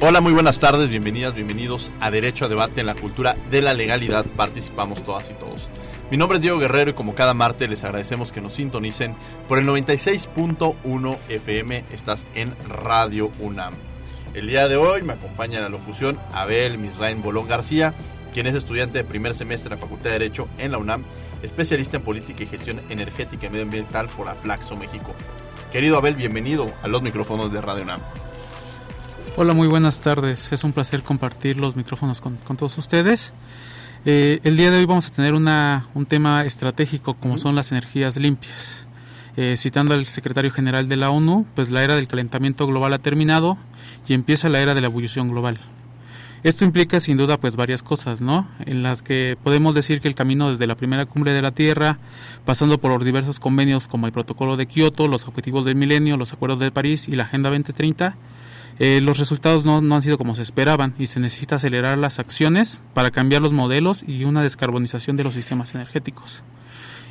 Hola, muy buenas tardes, bienvenidas, bienvenidos a Derecho a Debate en la Cultura de la Legalidad. Participamos todas y todos. Mi nombre es Diego Guerrero y como cada martes les agradecemos que nos sintonicen por el 96.1 FM. Estás en Radio UNAM. El día de hoy me acompaña en la locución Abel Misraín Bolón García, quien es estudiante de primer semestre en la Facultad de Derecho en la UNAM, especialista en política y gestión energética y medioambiental por Aflaxo México. Querido Abel, bienvenido a los micrófonos de Radio UNAM. Hola, muy buenas tardes. Es un placer compartir los micrófonos con, con todos ustedes. Eh, el día de hoy vamos a tener una, un tema estratégico como son las energías limpias. Eh, citando al secretario general de la ONU, pues la era del calentamiento global ha terminado y empieza la era de la ebullición global. Esto implica sin duda pues varias cosas, ¿no? En las que podemos decir que el camino desde la primera cumbre de la Tierra, pasando por los diversos convenios como el Protocolo de Kioto, los Objetivos del Milenio, los Acuerdos de París y la Agenda 2030, eh, los resultados no, no, han sido como se esperaban y se necesita acelerar las acciones para cambiar los modelos y una descarbonización de los sistemas energéticos.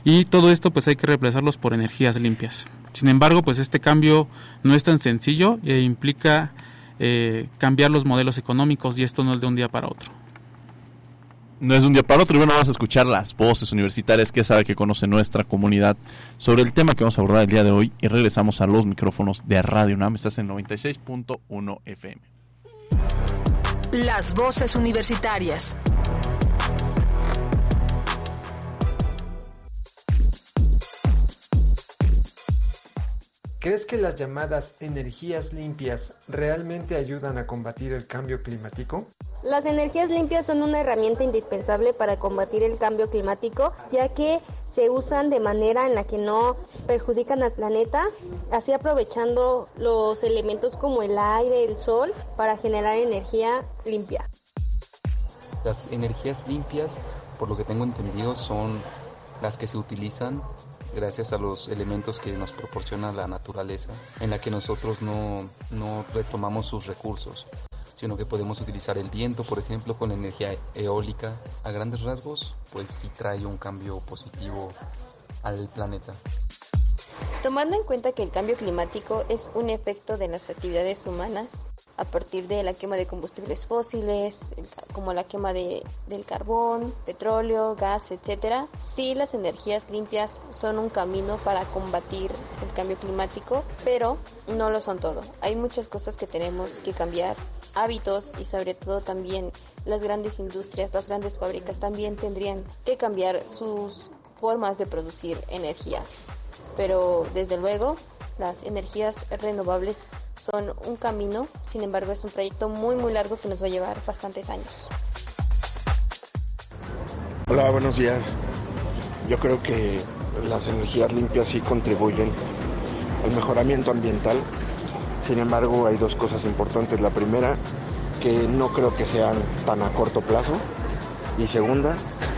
Y todo esto pues hay que reemplazarlos por energías limpias. Sin embargo, pues este cambio no es tan sencillo e implica eh, cambiar los modelos económicos y esto no es de un día para otro no es un día para otro. Y bueno, vamos a escuchar las voces universitarias que sabe que conoce nuestra comunidad sobre el tema que vamos a abordar el día de hoy. Y regresamos a los micrófonos de Radio UNAM. Estás en 96.1 FM. Las voces universitarias. ¿Crees que las llamadas energías limpias realmente ayudan a combatir el cambio climático? Las energías limpias son una herramienta indispensable para combatir el cambio climático, ya que se usan de manera en la que no perjudican al planeta, así aprovechando los elementos como el aire, el sol, para generar energía limpia. Las energías limpias, por lo que tengo entendido, son las que se utilizan gracias a los elementos que nos proporciona la naturaleza, en la que nosotros no, no retomamos sus recursos, sino que podemos utilizar el viento, por ejemplo, con energía eólica. A grandes rasgos, pues sí trae un cambio positivo al planeta. Tomando en cuenta que el cambio climático es un efecto de las actividades humanas, a partir de la quema de combustibles fósiles, como la quema de, del carbón, petróleo, gas, etcétera. Sí, las energías limpias son un camino para combatir el cambio climático, pero no lo son todo. Hay muchas cosas que tenemos que cambiar, hábitos y sobre todo también las grandes industrias, las grandes fábricas también tendrían que cambiar sus formas de producir energía. Pero desde luego, las energías renovables son un camino, sin embargo es un proyecto muy muy largo que nos va a llevar bastantes años. Hola, buenos días. Yo creo que las energías limpias sí contribuyen al mejoramiento ambiental. Sin embargo, hay dos cosas importantes. La primera, que no creo que sean tan a corto plazo. Y segunda,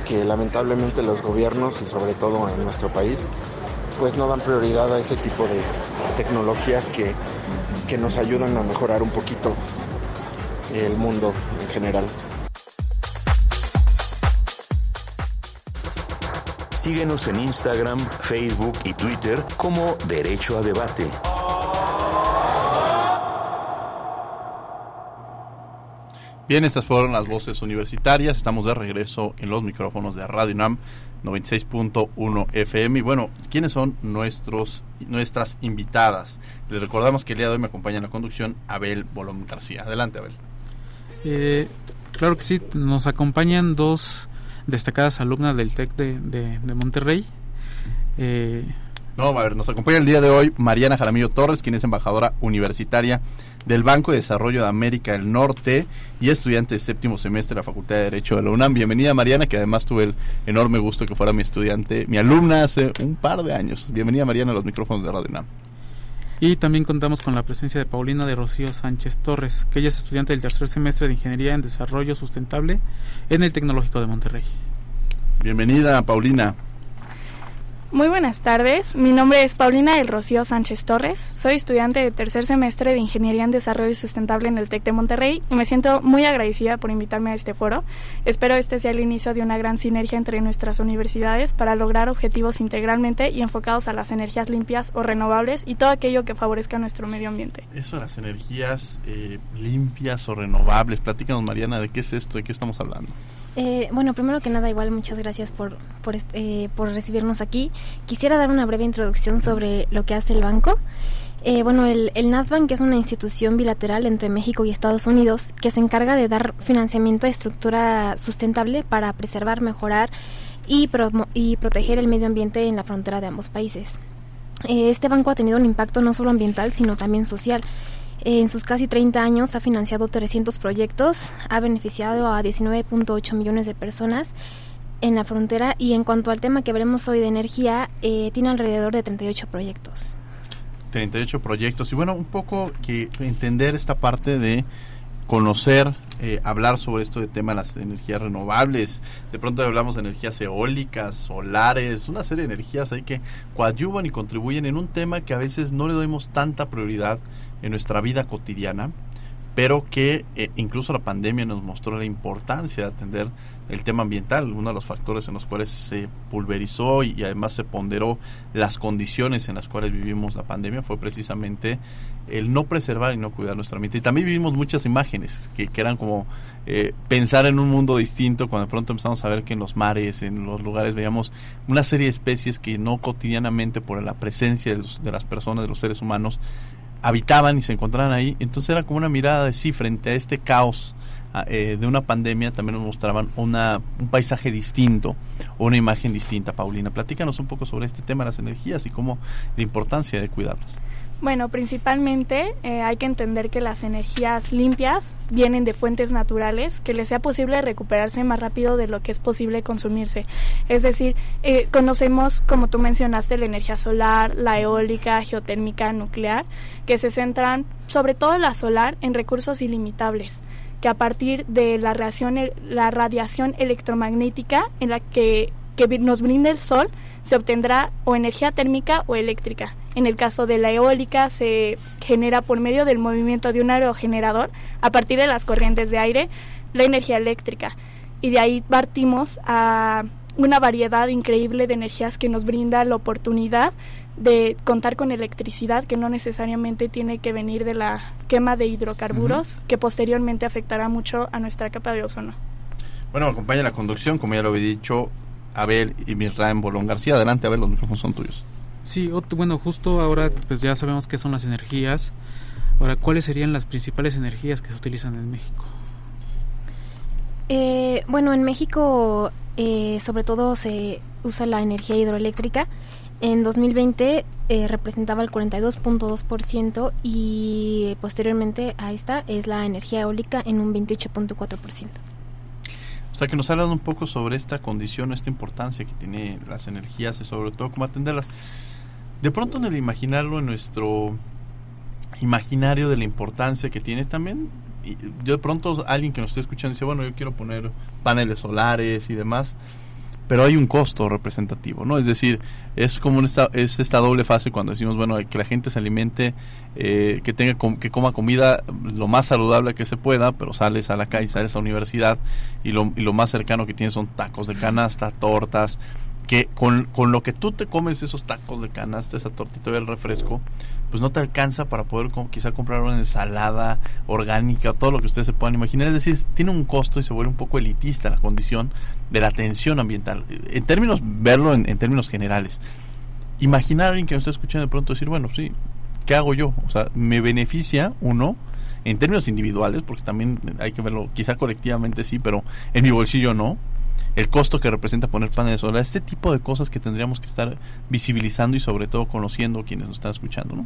que lamentablemente los gobiernos y sobre todo en nuestro país, pues no dan prioridad a ese tipo de tecnologías que que nos ayudan a mejorar un poquito el mundo en general. Síguenos en Instagram, Facebook y Twitter como Derecho a Debate. Bien, estas fueron las voces universitarias. Estamos de regreso en los micrófonos de Radio NAM 96.1 FM. Y bueno, ¿quiénes son nuestros, nuestras invitadas? Les recordamos que el día de hoy me acompaña en la conducción Abel Bolón García. Adelante, Abel. Eh, claro que sí, nos acompañan dos destacadas alumnas del TEC de, de, Monterrey. Eh, no, a ver, nos acompaña el día de hoy Mariana Jaramillo Torres, quien es embajadora universitaria del Banco de Desarrollo de América del Norte y estudiante de séptimo semestre de la Facultad de Derecho de la UNAM. Bienvenida Mariana, que además tuve el enorme gusto que fuera mi estudiante, mi alumna hace un par de años. Bienvenida Mariana a los micrófonos de Radio UNAM. Y también contamos con la presencia de Paulina de Rocío Sánchez Torres, que ella es estudiante del tercer semestre de Ingeniería en Desarrollo Sustentable en el Tecnológico de Monterrey. Bienvenida, Paulina. Muy buenas tardes, mi nombre es Paulina del Rocío Sánchez Torres, soy estudiante de tercer semestre de Ingeniería en Desarrollo Sustentable en el TEC de Monterrey y me siento muy agradecida por invitarme a este foro. Espero este sea el inicio de una gran sinergia entre nuestras universidades para lograr objetivos integralmente y enfocados a las energías limpias o renovables y todo aquello que favorezca nuestro medio ambiente. Eso, las energías eh, limpias o renovables, platícanos Mariana, ¿de qué es esto? ¿De qué estamos hablando? Eh, bueno, primero que nada, igual muchas gracias por, por, eh, por recibirnos aquí. Quisiera dar una breve introducción sobre lo que hace el banco. Eh, bueno, el, el NatBank es una institución bilateral entre México y Estados Unidos que se encarga de dar financiamiento a estructura sustentable para preservar, mejorar y, y proteger el medio ambiente en la frontera de ambos países. este banco ha tenido un impacto no solo ambiental, sino también social. En sus casi 30 años ha financiado 300 proyectos, ha beneficiado a 19.8 millones de personas en la frontera y en cuanto al tema que veremos hoy de energía, eh, tiene alrededor de 38 proyectos. 38 proyectos y bueno, un poco que entender esta parte de conocer, eh, hablar sobre esto de tema de las energías renovables. De pronto hablamos de energías eólicas, solares, una serie de energías ahí que coadyuvan y contribuyen en un tema que a veces no le damos tanta prioridad en nuestra vida cotidiana, pero que eh, incluso la pandemia nos mostró la importancia de atender el tema ambiental, uno de los factores en los cuales se pulverizó y, además se ponderó las condiciones en las cuales vivimos la pandemia fue precisamente el no preservar y no cuidar nuestro ambiente. Y también vivimos muchas imágenes que, eran como eh, pensar en un mundo distinto cuando de pronto empezamos a ver que en los mares, en los lugares veíamos una serie de especies que no cotidianamente por la presencia de las personas, de los seres humanos, habitaban y se encontraban ahí. Entonces era como una mirada de sí frente a este caos ah, eh, de una pandemia, también nos mostraban una, un paisaje distinto o una imagen distinta. Paulina, platícanos un poco sobre este tema las energías y cómo la importancia de cuidarlas. Bueno, principalmente eh, hay que entender que las energías limpias vienen de fuentes naturales, que les sea posible recuperarse más rápido de lo que es posible consumirse. Es decir, eh, conocemos, como tú mencionaste, la energía solar, la eólica, geotérmica, nuclear, que se centran, sobre todo la solar, en recursos ilimitables que a partir de la radiación, la radiación electromagnética en la que, que nos brinda el sol, se obtendrá o energía térmica o eléctrica. En el caso de la eólica se genera por medio del movimiento de un aerogenerador a partir de las corrientes de aire la energía eléctrica y de ahí partimos a una variedad increíble de energías que nos brinda la oportunidad de contar con electricidad que no necesariamente tiene que venir de la quema de hidrocarburos que posteriormente afectará mucho a nuestra capa de ozono. Bueno, acompaña la conducción, como ya lo había dicho, Abel y Mirraem Bolón García. Adelante, Abel, los micrófonos son tuyos. Sí, bueno, justo ahora pues ya sabemos qué son las energías. Ahora, ¿cuáles serían las principales energías que se utilizan en México? Eh, bueno, en México eh, sobre todo se usa la energía hidroeléctrica. En 2020 eh, representaba el 42.2% y posteriormente a esta es la energía eólica en un 28.4%. Sea, que nos hablan un poco sobre esta condición, esta importancia que tiene las energías y sobre todo cómo atenderlas. De pronto en el imaginarlo, en nuestro imaginario de la importancia que tiene también, yo de pronto alguien que nos esté escuchando dice, bueno, yo quiero poner paneles solares y demás, pero hay un costo representativo, ¿no? Es decir, es como esta, es esta doble fase cuando decimos, bueno, que la gente se alimente, eh, que tenga que coma comida lo más saludable que se pueda, pero sales a la calle, sales a la universidad y lo, y lo más cercano que tienes son tacos de canasta, tortas, que con, con, lo que tú te comes esos tacos de canasta, esa tortita y el refresco, pues no te alcanza para poder quizá comprar una ensalada orgánica, todo lo que ustedes se puedan imaginar. Es decir, tiene un costo y se vuelve un poco elitista la condición de la atención ambiental. En términos, verlo en, términos generales. Imaginar a alguien que nos está escuchando de pronto decir, bueno, sí, ¿qué hago yo? O sea, me beneficia uno en términos individuales, porque también hay que verlo, quizá colectivamente sí, pero en mi bolsillo no el costo que representa poner paneles solares, este tipo de cosas que tendríamos que estar visibilizando y sobre todo conociendo quienes nos están escuchando, ¿no?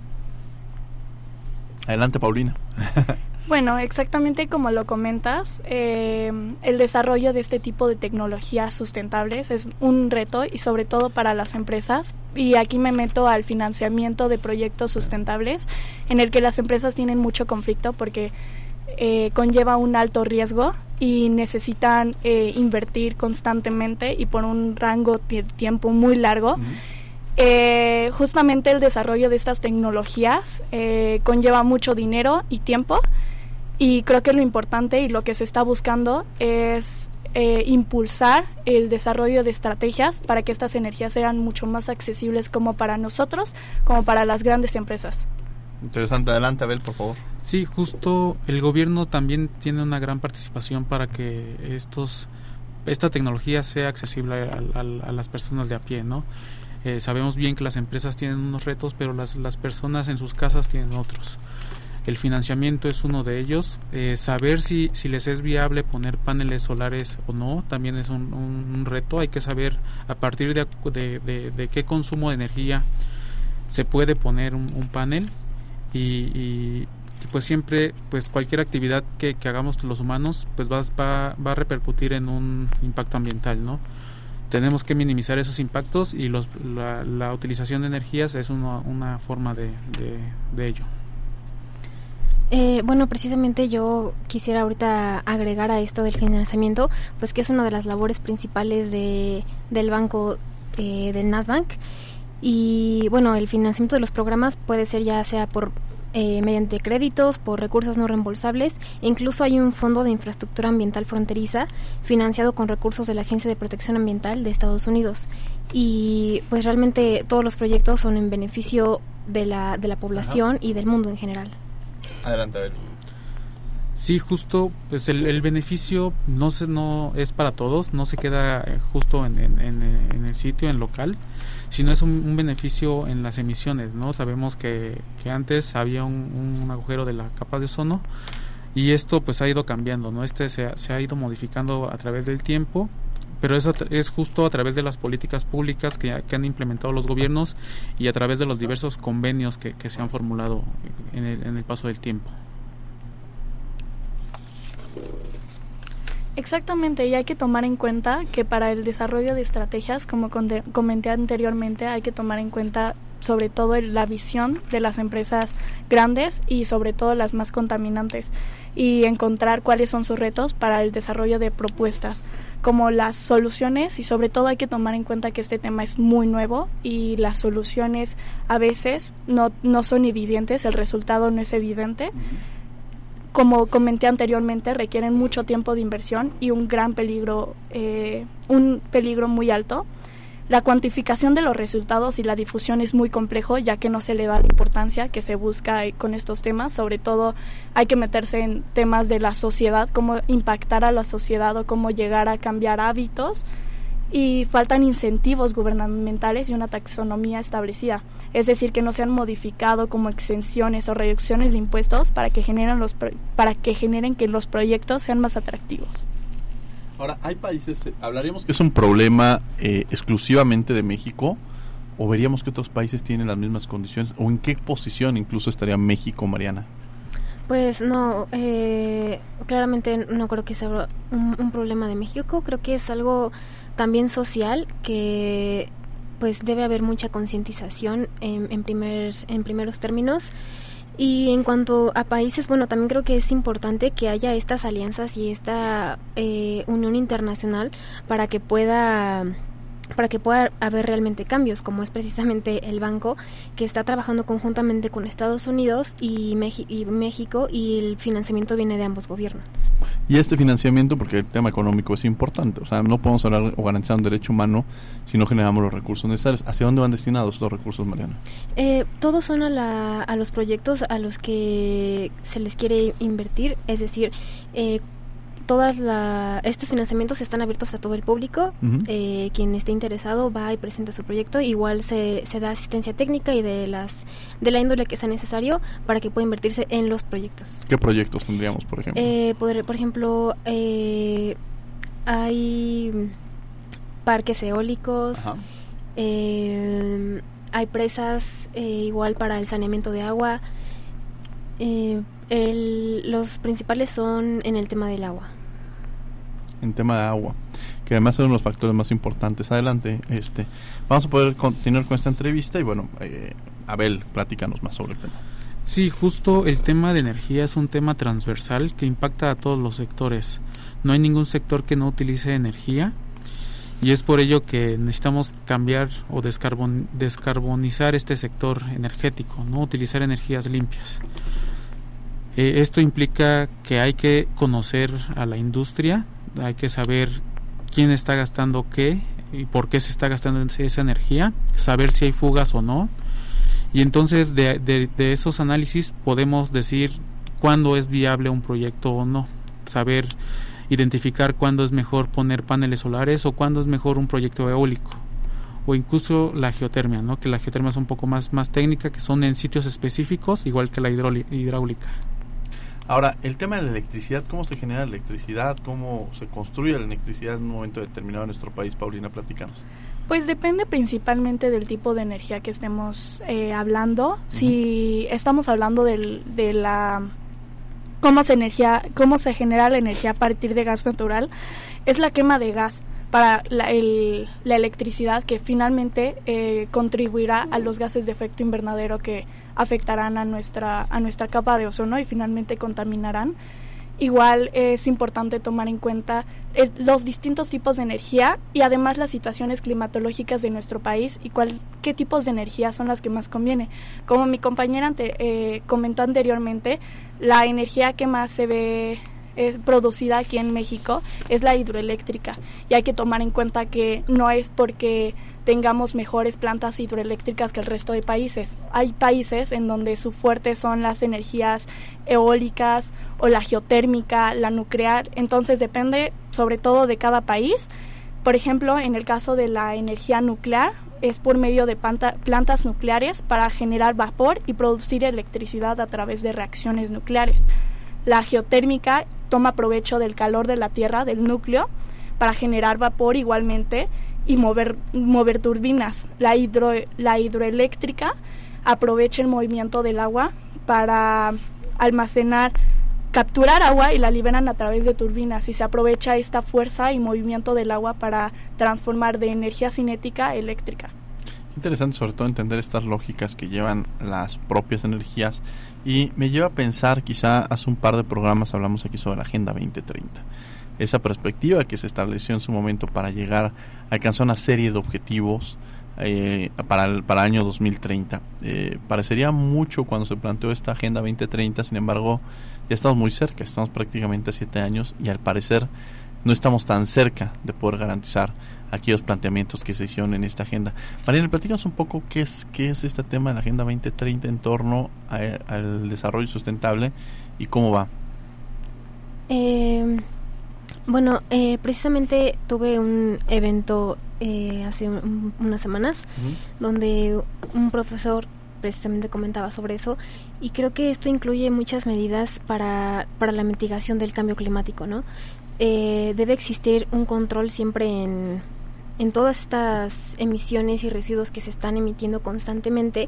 Adelante, Paulina. Bueno, exactamente como lo comentas, eh, el desarrollo de este tipo de tecnologías sustentables es un reto y sobre todo para las empresas. Y aquí me meto al financiamiento de proyectos sustentables en el que las empresas tienen mucho conflicto porque eh, conlleva un alto riesgo y necesitan eh, invertir constantemente y por un rango de tiempo muy largo. Eh, justamente el desarrollo de estas tecnologías conlleva mucho dinero y tiempo y creo que lo importante y lo que se está buscando es impulsar el desarrollo de estrategias para que estas energías sean mucho más accesibles como para nosotros como para las grandes empresas. Interesante, adelante Abel, por favor. Sí, justo el gobierno también tiene una gran participación para que estos esta tecnología sea accesible a, las personas de a pie, ¿no? Eh, sabemos bien que las empresas tienen unos retos, pero las, las personas en sus casas tienen otros. El financiamiento es uno de ellos. Eh, saber si, si les es viable poner paneles solares o no también es un, reto. Hay que saber a partir de, de, qué consumo de energía se puede poner un panel y, pues siempre pues cualquier actividad que, hagamos los humanos pues va, va, va, a repercutir en un impacto ambiental no tenemos que minimizar esos impactos y los, la, utilización de energías es una, una forma de, de, ello. Eh, bueno, precisamente yo quisiera ahorita agregar a esto del financiamiento, pues que es una de las labores principales de, del banco eh, del NatBank y bueno, el financiamiento de los programas puede ser ya sea por eh, mediante créditos, por recursos no reembolsables, e incluso hay un fondo de infraestructura ambiental fronteriza financiado con recursos de la Agencia de Protección Ambiental de Estados Unidos. Y pues realmente todos los proyectos son en beneficio de la, de la población y del mundo en general. Adelante, a ver. Sí, justo, pues el, beneficio no se, no es para todos, no se queda eh, justo en, en, el sitio, en local, sino es un, beneficio en las emisiones, ¿no? Sabemos que, que antes había un, agujero de la capa de ozono y esto pues ha ido cambiando, ¿no? Este se, ha ido modificando a través del tiempo, pero eso es justo a través de las políticas públicas que, han implementado los gobiernos y a través de los diversos convenios que, que se han formulado en el, en el paso del tiempo. Exactamente, y hay que tomar en cuenta que para el desarrollo de estrategias, como comenté anteriormente, hay que tomar en cuenta sobre todo la visión de las empresas grandes y sobre todo las más contaminantes y encontrar cuáles son sus retos para el desarrollo de propuestas como las soluciones y sobre todo hay que tomar en cuenta que este tema es muy nuevo y las soluciones a veces no, no son evidentes, el resultado no es evidente como comenté anteriormente, requieren mucho tiempo de inversión y un gran peligro, eh, un peligro muy alto. La cuantificación de los resultados y la difusión es muy complejo ya que no se le da la importancia que se busca con estos temas. Sobre todo hay que meterse en temas de la sociedad, cómo impactar a la sociedad o cómo llegar a cambiar hábitos y faltan incentivos gubernamentales y una taxonomía establecida, es decir, que no se han modificado como exenciones o reducciones de impuestos para que generen los para que generen que los proyectos sean más atractivos. Ahora, hay países, eh, hablaríamos que es un problema eh, exclusivamente de México o veríamos que otros países tienen las mismas condiciones o en qué posición incluso estaría México, Mariana. Pues no, eh, claramente no creo que sea un, problema de México, creo que es algo también social que pues debe haber mucha concientización en, primer, en primeros términos. Y en cuanto a países, bueno, también creo que es importante que haya estas alianzas y esta eh, unión internacional para que pueda para que pueda haber realmente cambios, como es precisamente el banco que está trabajando conjuntamente con Estados Unidos y, y, México y el financiamiento viene de ambos gobiernos. Y este financiamiento, porque el tema económico es importante, o sea, no podemos hablar o garantizar un derecho humano si no generamos los recursos necesarios. ¿Hacia dónde van destinados estos recursos, Mariana? Eh, todos son a, la, a los proyectos a los que se les quiere invertir, es decir, eh, todas la, estos financiamientos están abiertos a todo el público. Eh, quien esté interesado va y presenta su proyecto. Igual se, se da asistencia técnica y de las de la índole que sea necesario para que pueda invertirse en los proyectos. ¿Qué proyectos tendríamos, por ejemplo? Eh, por, ejemplo, eh, hay parques eólicos, eh, hay presas eh, igual para el saneamiento de agua. Los principales son en el tema del agua. En tema de agua, que además es uno de los factores más importantes. Adelante, este, vamos a poder continuar con esta entrevista y bueno, Abel, platícanos más sobre el tema. Sí, justo el tema de energía es un tema transversal que impacta a todos los sectores. No hay ningún sector que no utilice energía y es por ello que necesitamos cambiar o descarbonizar este sector energético, no utilizar energías limpias. Eh, esto implica que hay que conocer a la industria, hay que saber quién está gastando qué y por qué se está gastando esa energía, saber si hay fugas o no, y entonces de, de, esos análisis podemos decir cuándo es viable un proyecto o no. Saber identificar cuándo es mejor poner paneles solares o cuándo es mejor un proyecto eólico o incluso la geotermia, ¿no? que la geotermia es un poco más, más técnica, que son en sitios específicos, igual que la hidráulica. Ahora, el tema de la electricidad, ¿cómo se genera la electricidad? ¿Cómo se construye la electricidad en un momento determinado en nuestro país? Paulina, platícanos. Pues depende principalmente del tipo de energía que estemos eh, hablando. Si estamos hablando del, de la cómo se energía, cómo se genera la energía a partir de gas natural, es la quema de gas para la, la electricidad que finalmente eh, contribuirá a los gases de efecto invernadero que afectarán a nuestra a nuestra capa de ozono y finalmente contaminarán. Igual es importante tomar en cuenta eh, los distintos tipos de energía y además las situaciones climatológicas de nuestro país y cuál, qué tipos de energía son las que más conviene. Como mi compañera eh, comentó anteriormente, la energía que más se ve eh, producida aquí en México es la hidroeléctrica y hay que tomar en cuenta que no es porque tengamos mejores plantas hidroeléctricas que el resto de países. Hay países en donde su fuerte son las energías eólicas o la geotérmica, la nuclear, entonces depende sobre todo de cada país. Por ejemplo, en el caso de la energía nuclear, es por medio de plantas nucleares para generar vapor y producir electricidad a través de reacciones nucleares. La geotérmica toma provecho del calor de la Tierra, del núcleo, para generar vapor igualmente y mover, mover turbinas. La, hidro, la hidroeléctrica aprovecha el movimiento del agua para almacenar, capturar agua y la liberan a través de turbinas y se aprovecha esta fuerza y movimiento del agua para transformar de energía cinética eléctrica. Interesante sobre todo entender estas lógicas que llevan las propias energías y me lleva a pensar, quizá hace un par de programas hablamos aquí sobre la Agenda 2030 esa perspectiva que se estableció en su momento para llegar a alcanzar una serie de objetivos eh, para, el, para año 2030. Eh, parecería mucho cuando se planteó esta Agenda 2030, sin embargo, ya estamos muy cerca, estamos prácticamente a siete años y al parecer no estamos tan cerca de poder garantizar aquellos planteamientos que se hicieron en esta agenda. Mariana, platícanos un poco qué es, qué es este tema de la Agenda 2030 en torno al desarrollo sustentable y cómo va. Eh, bueno, eh, precisamente tuve un evento eh, hace unas semanas donde un profesor precisamente comentaba sobre eso y creo que esto incluye muchas medidas para, para la mitigación del cambio climático, ¿no? Eh, debe existir un control siempre en, en todas estas emisiones y residuos que se están emitiendo constantemente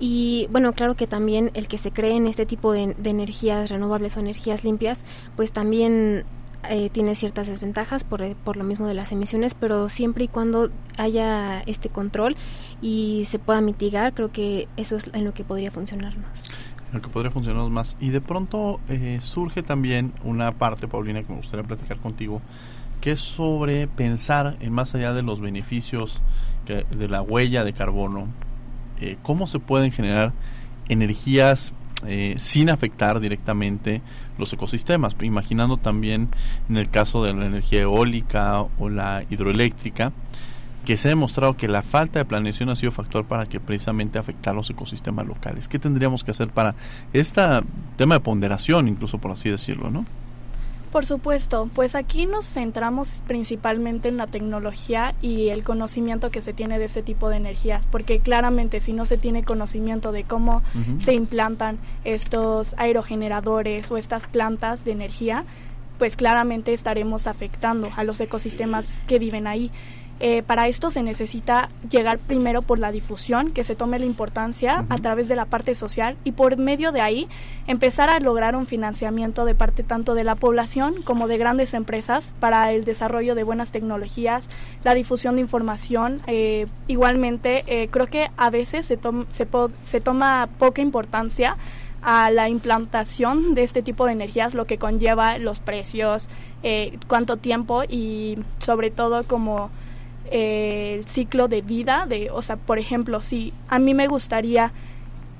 y bueno, claro que también el que se cree en este tipo de, de energías renovables o energías limpias, pues también eh, tiene ciertas desventajas por, eh, por lo mismo de las emisiones, pero siempre y cuando haya este control y se pueda mitigar, creo que eso es en lo que podría funcionarnos. En lo que podría funcionarnos más. Y de pronto eh, surge también una parte, Paulina, que me gustaría platicar contigo, que es sobre pensar en más allá de los beneficios de la huella de carbono, cómo se pueden generar energías eh, sin afectar directamente los ecosistemas, imaginando también en el caso de la energía eólica o la hidroeléctrica, que se ha demostrado que la falta de planeación ha sido factor para que precisamente afectar los ecosistemas locales. ¿Qué tendríamos que hacer para este tema de ponderación, incluso por así decirlo, no? Por supuesto, pues aquí nos centramos principalmente en la tecnología y el conocimiento que se tiene de ese tipo de energías, porque claramente si no se tiene conocimiento de cómo se implantan estos aerogeneradores o estas plantas de energía, pues claramente estaremos afectando a los ecosistemas que viven ahí. Eh, para esto se necesita llegar primero por la difusión, que se tome la importancia a través de la parte social y por medio de ahí empezar a lograr un financiamiento de parte tanto de la población como de grandes empresas para el desarrollo de buenas tecnologías, la difusión de información. Eh, igualmente, eh, creo que a veces se, se, se toma poca importancia a la implantación de este tipo de energías, lo que conlleva los precios, eh, cuánto tiempo y sobre todo como eh, el ciclo de vida de, o sea, por ejemplo, si a mí me gustaría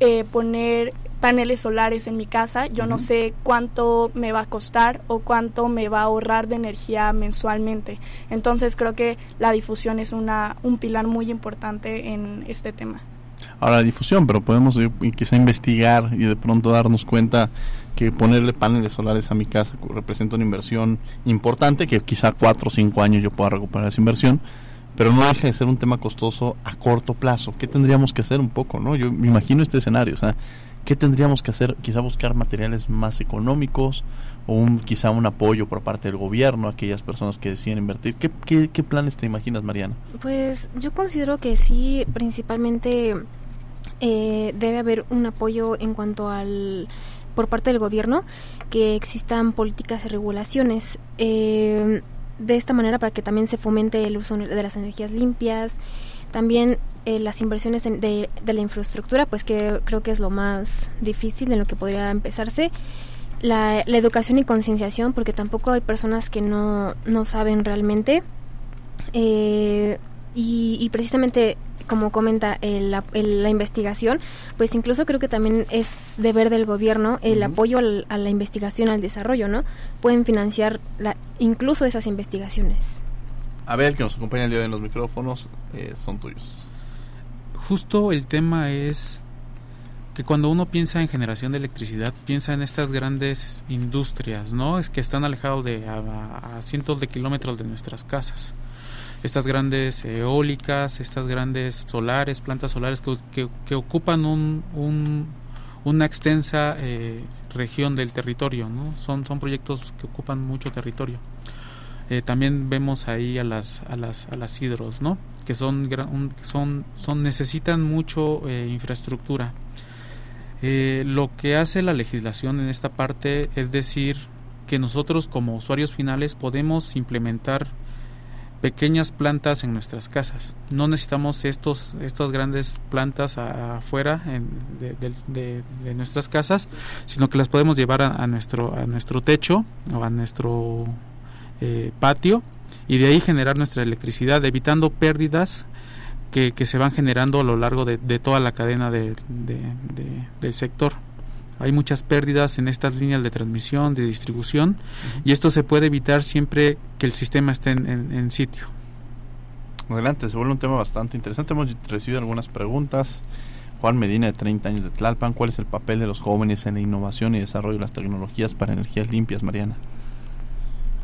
eh, poner paneles solares en mi casa, yo no sé cuánto me va a costar o cuánto me va a ahorrar de energía mensualmente. Entonces creo que la difusión es una, un pilar muy importante en este tema. Ahora la difusión, pero podemos quizá investigar y de pronto darnos cuenta que ponerle paneles solares a mi casa representa una inversión importante, que quizá cuatro o cinco años yo pueda recuperar esa inversión, pero no deja de ser un tema costoso a corto plazo. ¿Qué tendríamos que hacer un poco? no Yo me imagino este escenario, o sea, ¿qué tendríamos que hacer? Quizá buscar materiales más económicos o un, quizá un apoyo por parte del gobierno a aquellas personas que deciden invertir. ¿Qué, qué, qué planes te imaginas, Mariana? Pues yo considero que sí, principalmente eh, debe haber un apoyo en cuanto al por parte del gobierno que existan políticas y regulaciones eh, de esta manera para que también se fomente el uso de las energías limpias también eh, las inversiones de, la infraestructura pues que creo que es lo más difícil en lo que podría empezarse. La, educación y concienciación porque tampoco hay personas que no, no saben realmente. Y, y precisamente como comenta el, la investigación, pues incluso creo que también es deber del gobierno el apoyo a la investigación, al desarrollo, ¿no? Pueden financiar la, incluso esas investigaciones. A ver, que nos acompaña el día de los micrófonos, eh, son tuyos. Justo el tema es que cuando uno piensa en generación de electricidad, piensa en estas grandes industrias, ¿no? Es que están alejados de a cientos de kilómetros de nuestras casas estas grandes eólicas, estas grandes solares, plantas solares que, que, ocupan un, una extensa eh, región del territorio, ¿no? Son, son proyectos que ocupan mucho territorio. Eh, también vemos ahí a las, a las, a las hidros, ¿no? Que son, son, son necesitan mucho eh, infraestructura. lo que hace la legislación en esta parte es decir que nosotros como usuarios finales podemos implementar pequeñas plantas en nuestras casas. No necesitamos estos, estas grandes plantas afuera de, nuestras casas, sino que las podemos llevar a, nuestro, a nuestro techo o a nuestro eh, patio y de ahí generar nuestra electricidad, evitando pérdidas que, que se van generando a lo largo de, toda la cadena del sector hay muchas pérdidas en estas líneas de transmisión, de distribución, y esto se puede evitar siempre que el sistema esté en, sitio. Adelante, se vuelve un tema bastante interesante. Hemos recibido algunas preguntas. Juan Medina, de 30 años de Tlalpan, ¿cuál es el papel de los jóvenes en la innovación y desarrollo de las tecnologías para energías limpias, Mariana?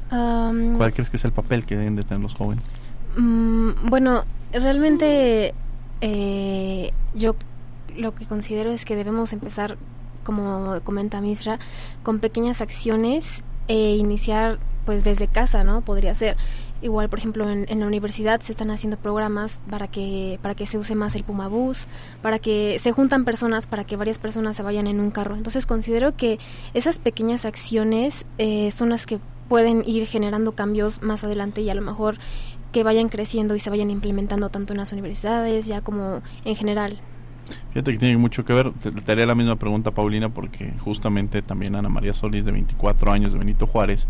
¿Cuál crees que es el papel que deben de tener los jóvenes? Mm, bueno, realmente eh, yo lo que considero es que debemos empezar como comenta Misra, con pequeñas acciones e iniciar pues desde casa, ¿no? Podría ser. Igual, por ejemplo, en, la universidad se están haciendo programas para que para que se use más el Puma Bus, para que se juntan personas, para que varias personas se vayan en un carro. Entonces considero que esas pequeñas acciones eh, son las que pueden ir generando cambios más adelante y a lo mejor que vayan creciendo y se vayan implementando tanto en las universidades ya como en general. Fíjate que tiene mucho que ver, te, haré la misma pregunta Paulina porque justamente también Ana María Solís de 24 años de Benito Juárez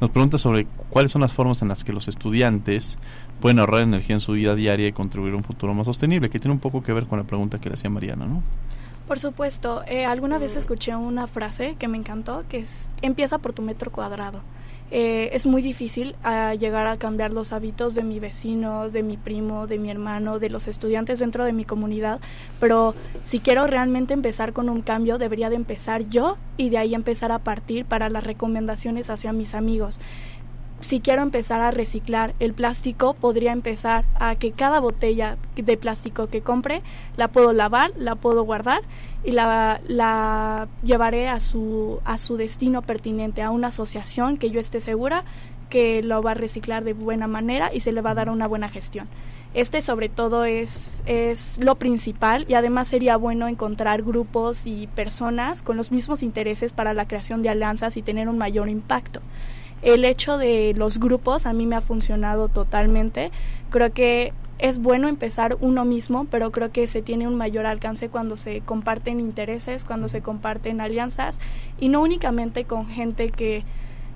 nos pregunta sobre cuáles son las formas en las que los estudiantes pueden ahorrar energía en su vida diaria y contribuir a un futuro más sostenible, que tiene un poco que ver con la pregunta que le hacía Mariana, ¿no? Por supuesto, eh, alguna vez escuché una frase que me encantó, que es, empieza por tu metro cuadrado. Eh, es muy difícil ah, llegar a cambiar los hábitos de mi vecino, de mi primo, de mi hermano, de los estudiantes dentro de mi comunidad, pero si quiero realmente empezar con un cambio, debería de empezar yo y de ahí empezar a partir para las recomendaciones hacia mis amigos. Si quiero empezar a reciclar el plástico, podría empezar a que cada botella de plástico que compre la puedo lavar, la puedo guardar y la, la llevaré a su, a su destino pertinente, a una asociación que yo esté segura que lo va a reciclar de buena manera y se le va a dar una buena gestión. Este sobre todo es, es lo principal y además sería bueno encontrar grupos y personas con los mismos intereses para la creación de alianzas y tener un mayor impacto. El hecho de los grupos a mí me ha funcionado totalmente. Creo que es bueno empezar uno mismo, pero creo que se tiene un mayor alcance cuando se comparten intereses, cuando se comparten alianzas y no únicamente con gente que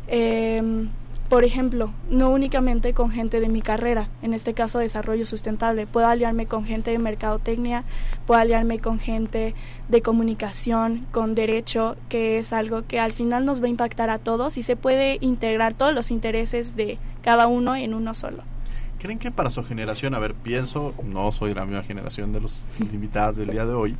eh, por ejemplo, no únicamente con gente de mi carrera, en este caso desarrollo sustentable, puedo aliarme con gente de mercadotecnia, puedo aliarme con gente de comunicación, con derecho, que es algo que al final nos va a impactar a todos y se puede integrar todos los intereses de cada uno en uno solo. ¿Creen que para su generación, a ver, pienso, no soy de la misma generación de los invitados del día de hoy,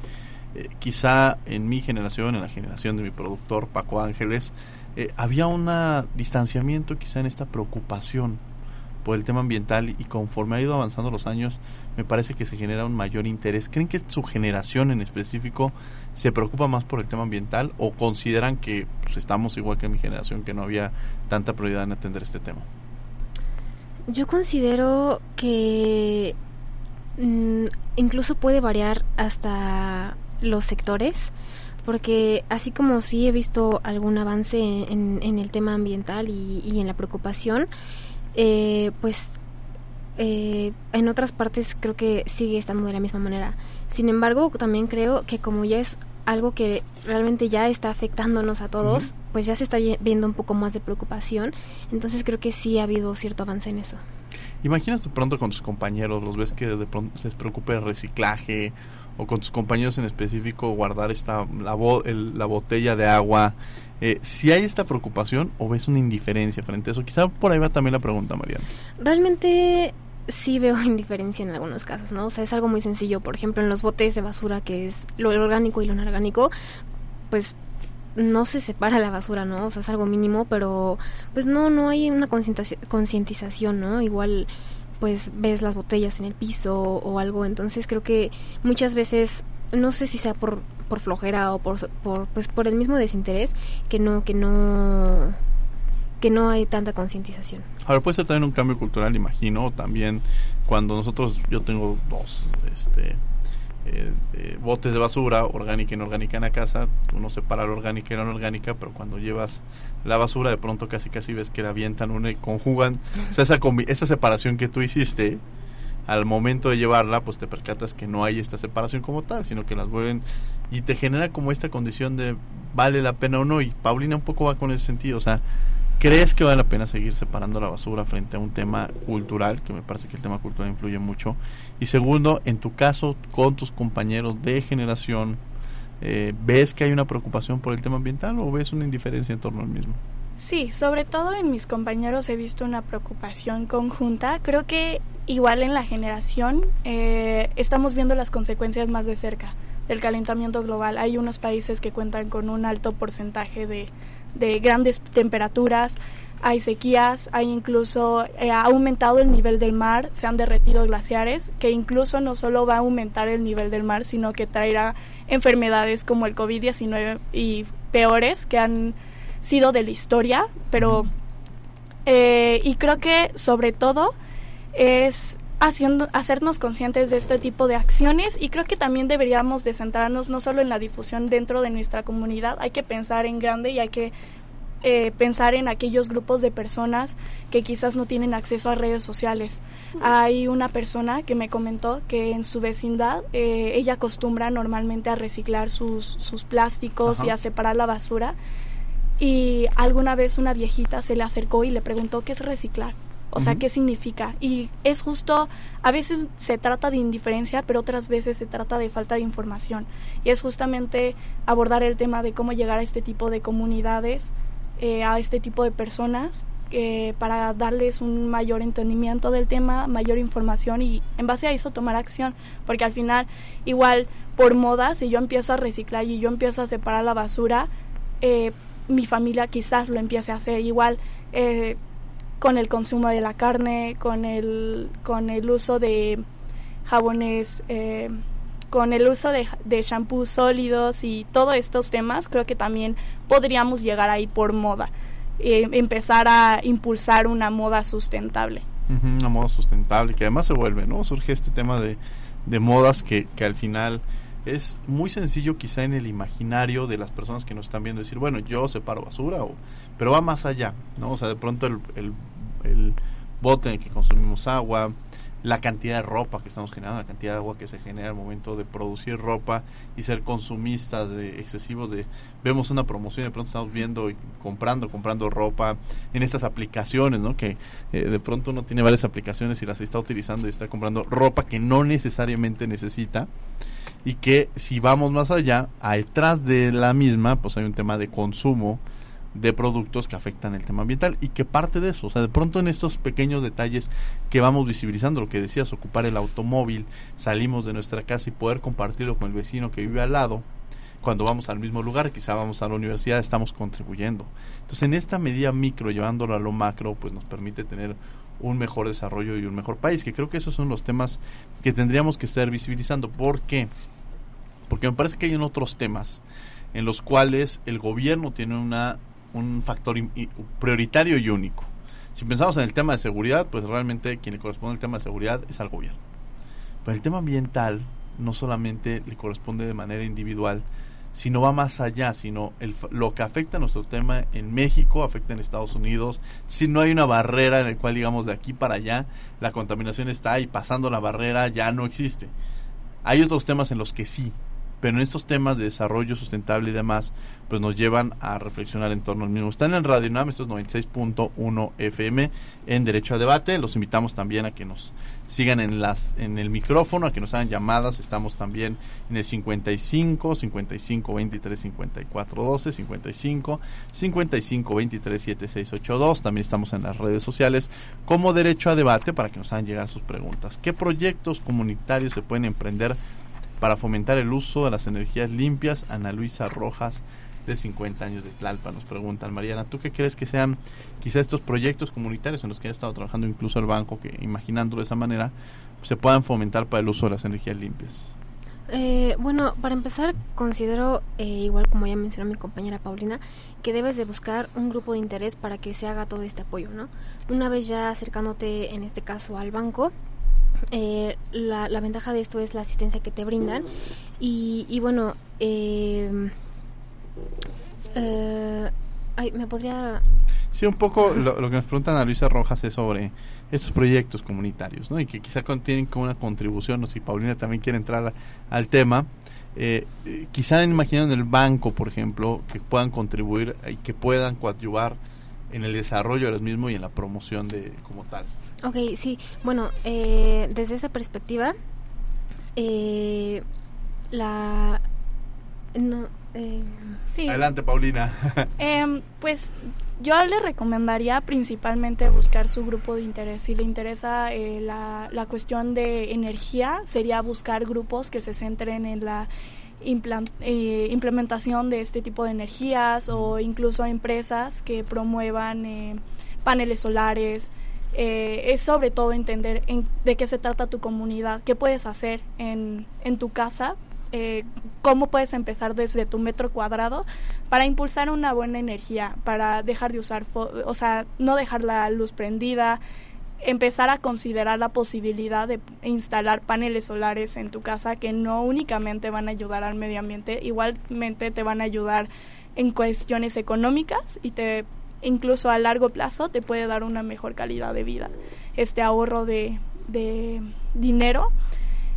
eh, quizá en mi generación, en la generación de mi productor Paco Ángeles, eh, había un distanciamiento quizá en esta preocupación por el tema ambiental y conforme ha ido avanzando los años me parece que se genera un mayor interés. ¿Creen que su generación en específico se preocupa más por el tema ambiental o consideran que pues, estamos igual que mi generación, que no había tanta prioridad en atender este tema? Yo considero que mm, incluso puede variar hasta los sectores porque así como sí he visto algún avance en, el tema ambiental y, en la preocupación, eh, pues eh, en otras partes creo que sigue estando de la misma manera. Sin embargo, también creo que como ya es algo que realmente ya está afectándonos a todos, pues ya se está viendo un poco más de preocupación. Entonces creo que sí ha habido cierto avance en eso. Imaginas de pronto con tus compañeros, los ves que de pronto les preocupa el reciclaje o con tus compañeros en específico guardar esta la, la botella de agua. Eh, si hay esta preocupación o ves una indiferencia frente a eso, quizá por ahí va también la pregunta, Mariana. Realmente sí veo indiferencia en algunos casos, ¿no? O sea, es algo muy sencillo. Por ejemplo, en los botes de basura, que es lo orgánico y lo inorgánico, pues no se separa la basura, ¿no? O sea, es algo mínimo, pero pues no, no hay una concientización, ¿no? Igual pues ves las botellas en el piso o algo, entonces creo que muchas veces no sé si sea por, por flojera o por, por pues por el mismo desinterés que no que no que no hay tanta concientización. Ahora puede ser también un cambio cultural, imagino, también cuando nosotros yo tengo dos este eh, eh, botes de basura, orgánica y inorgánica en la casa, uno separa la orgánica y la inorgánica, pero cuando llevas la basura de pronto casi casi ves que la avientan una y conjugan. O sea, esa, esa separación que tú hiciste, al momento de llevarla, pues te percatas que no hay esta separación como tal, sino que las vuelven y te genera como esta condición de vale la pena o no. Y Paulina un poco va con ese sentido, o sea, ¿Crees que vale la pena seguir separando la basura frente a un tema cultural? Que me parece que el tema cultural influye mucho. Y segundo, en tu caso, con tus compañeros de generación, eh, ¿ves que hay una preocupación por el tema ambiental o ves una indiferencia en torno al mismo? Sí, sobre todo en mis compañeros he visto una preocupación conjunta. Creo que igual en la generación eh, estamos viendo las consecuencias más de cerca del calentamiento global. Hay unos países que cuentan con un alto porcentaje de de grandes temperaturas, hay sequías, hay incluso, eh, ha aumentado el nivel del mar, se han derretido glaciares, que incluso no solo va a aumentar el nivel del mar, sino que traerá enfermedades como el COVID-19 y peores que han sido de la historia, pero... Eh, y creo que sobre todo es haciendo, hacernos conscientes de este tipo de acciones y creo que también deberíamos de centrarnos no solo en la difusión dentro de nuestra comunidad, hay que pensar en grande y hay que eh, pensar en aquellos grupos de personas que quizás no tienen acceso a redes sociales. Hay una persona que me comentó que en su vecindad eh, ella acostumbra normalmente a reciclar sus, sus plásticos y a separar la basura y alguna vez una viejita se le acercó y le preguntó qué es reciclar. O sea, ¿qué significa? Y es justo, a veces se trata de indiferencia, pero otras veces se trata de falta de información. Y es justamente abordar el tema de cómo llegar a este tipo de comunidades, eh, a este tipo de personas, eh, para darles un mayor entendimiento del tema, mayor información y en base a eso tomar acción. Porque al final, igual, por moda, si yo empiezo a reciclar y yo empiezo a separar la basura, eh, mi familia quizás lo empiece a hacer. Igual, eh, con el consumo de la carne, con el, con el uso de jabones, eh, con el uso de, de shampoos sólidos y todos estos temas, creo que también podríamos llegar ahí por moda. eh, empezar a impulsar una moda sustentable. una moda sustentable que además se vuelve, ¿no? Surge este tema de, de modas que, que al final es muy sencillo quizá en el imaginario de las personas que nos están viendo decir, bueno, yo separo basura, o, pero va más allá, ¿no? O sea, de pronto el, el, el bote en el que consumimos agua, la cantidad de ropa que estamos generando, la cantidad de agua que se genera al momento de producir ropa y ser consumistas de excesivos de vemos una promoción y de pronto estamos viendo y comprando, comprando ropa en estas aplicaciones, ¿no? Que eh, de pronto uno tiene varias aplicaciones y las está utilizando y está comprando ropa que no necesariamente necesita y que si vamos más allá, detrás de la misma, pues hay un tema de consumo de productos que afectan el tema ambiental y que parte de eso, o sea, de pronto en estos pequeños detalles que vamos visibilizando, lo que decías, ocupar el automóvil, salimos de nuestra casa y poder compartirlo con el vecino que vive al lado, cuando vamos al mismo lugar, quizá vamos a la universidad, estamos contribuyendo. Entonces, en esta medida micro, llevándolo a lo macro, pues nos permite tener un mejor desarrollo y un mejor país, que creo que esos son los temas que tendríamos que estar visibilizando. ¿Por qué? Porque me parece que hay en otros temas en los cuales el gobierno tiene una un factor prioritario y único. Si pensamos en el tema de seguridad, pues realmente quien le corresponde el tema de seguridad es al gobierno. Pero el tema ambiental no solamente le corresponde de manera individual, sino va más allá, sino el, lo que afecta a nuestro tema en México, afecta en Estados Unidos. Si no hay una barrera en la cual, digamos, de aquí para allá, la contaminación está y pasando la barrera ya no existe. Hay otros temas en los que sí, pero en estos temas de desarrollo sustentable y demás, pues nos llevan a reflexionar en torno al mismo. Están en Radio NAM, estos 96.1 FM en Derecho a Debate. Los invitamos también a que nos sigan en las en el micrófono, a que nos hagan llamadas. Estamos también en el 55 55 23 54 12, 55 55 23 76 82. También estamos en las redes sociales como Derecho a Debate para que nos hagan llegar sus preguntas. ¿Qué proyectos comunitarios se pueden emprender para fomentar el uso de las energías limpias. Ana Luisa Rojas, de 50 años de Tlalpa, nos preguntan, Mariana, ¿tú qué crees que sean quizá estos proyectos comunitarios en los que ha estado trabajando incluso el banco, que imaginándolo de esa manera, se puedan fomentar para el uso de las energías limpias? Eh, bueno, para empezar, considero, eh, igual como ya mencionó mi compañera Paulina, que debes de buscar un grupo de interés para que se haga todo este apoyo, ¿no? Una vez ya acercándote, en este caso, al banco, eh, la, la, ventaja de esto es la asistencia que te brindan. Y, y bueno eh, eh, ay, me podría sí un poco lo, que nos preguntan a Luisa Rojas es sobre estos proyectos comunitarios ¿no? y que quizá contienen como una contribución o si Paulina también quiere entrar al tema eh, quizá imaginando en el banco por ejemplo que puedan contribuir y que puedan coadyuvar en el desarrollo de los mismos y en la promoción de como tal Ok, sí. Bueno, eh, desde esa perspectiva, eh, la... No, eh, sí. Adelante, Paulina. Em, pues yo le recomendaría principalmente buscar su grupo de interés. Si le interesa la, la cuestión de energía, sería buscar grupos que se centren en la implementación de este tipo de energías o incluso empresas que promuevan paneles solares, eh, es sobre todo entender de qué se trata tu comunidad, qué puedes hacer en, en tu casa, eh, cómo puedes empezar desde tu metro cuadrado para impulsar una buena energía, para dejar de usar, o sea, no dejar la luz prendida, empezar a considerar la posibilidad de instalar paneles solares en tu casa que no únicamente van a ayudar al medio ambiente, igualmente te van a ayudar en cuestiones económicas y te incluso a largo plazo te puede dar una mejor calidad de vida, este ahorro de, de dinero.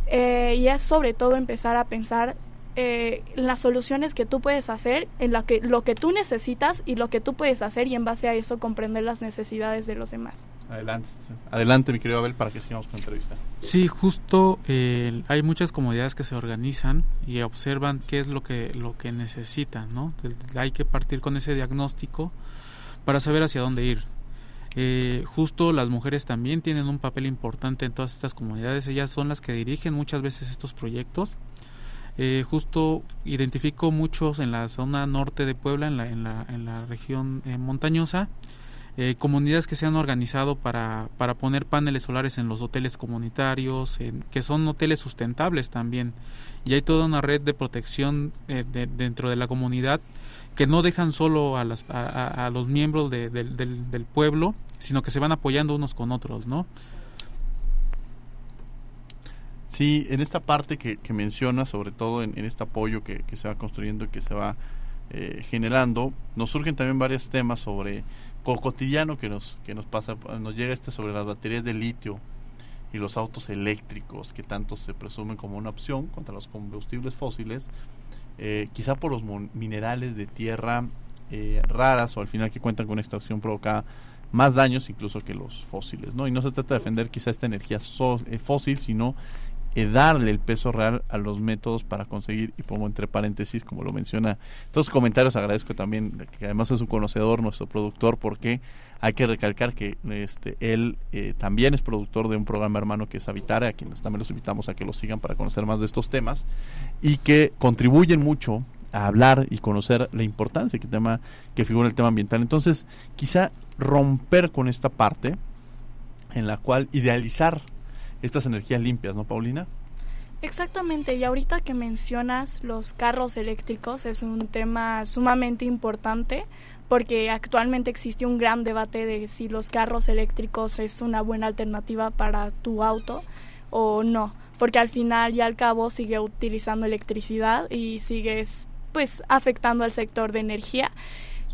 Eh, y es sobre todo empezar a pensar eh, las soluciones que tú puedes hacer, en la que, lo que tú necesitas y lo que tú puedes hacer y en base a eso comprender las necesidades de los demás. Adelante, adelante mi querido Abel, para que sigamos con la entrevista. Sí, justo eh, hay muchas comunidades que se organizan y observan qué es lo que, lo que necesitan, ¿no? Hay que partir con ese diagnóstico para saber hacia dónde ir. Eh, justo las mujeres también tienen un papel importante en todas estas comunidades, ellas son las que dirigen muchas veces estos proyectos. Eh, justo identifico muchos en la zona norte de Puebla, en la, en la, en la región eh, montañosa, comunidades que se han organizado para, para poner paneles solares en los hoteles comunitarios, que son hoteles sustentables también. Y hay toda una red de protección dentro de la comunidad que no dejan solo a, las, a, los miembros del, del, pueblo, sino que se van apoyando unos con otros, ¿no? Sí, en esta parte que, que menciona, sobre todo en, este apoyo que, se va construyendo y que se va eh, generando, nos surgen también varios temas sobre cotidiano que nos, que nos pasa, nos llega este sobre las baterías de litio y los autos eléctricos que tanto se presumen como una opción contra los combustibles fósiles, eh, quizá por los minerales de tierra eh, raras o al final que cuentan con extracción provoca más daños incluso que los fósiles, ¿no? Y no se trata de defender quizá esta energía fósil, sino eh, darle el peso real a los métodos para conseguir, y pongo entre paréntesis, como lo menciona, los comentarios agradezco también, que además es un conocedor, nuestro productor, porque hay que recalcar que este él eh, también es productor de un programa hermano que es Habitare, a quienes también los invitamos a que lo sigan para conocer más de estos temas, y que contribuyen mucho a hablar y conocer la importancia que tema que figura el tema ambiental. Entonces, quizá romper con esta parte en la cual idealizar estas energías limpias, ¿no, Paulina? Exactamente, y ahorita que mencionas los carros eléctricos es un tema sumamente importante porque actualmente existe un gran debate de si los carros eléctricos es una buena alternativa para tu auto o no, porque al final y al cabo sigue utilizando electricidad y sigues pues afectando al sector de energía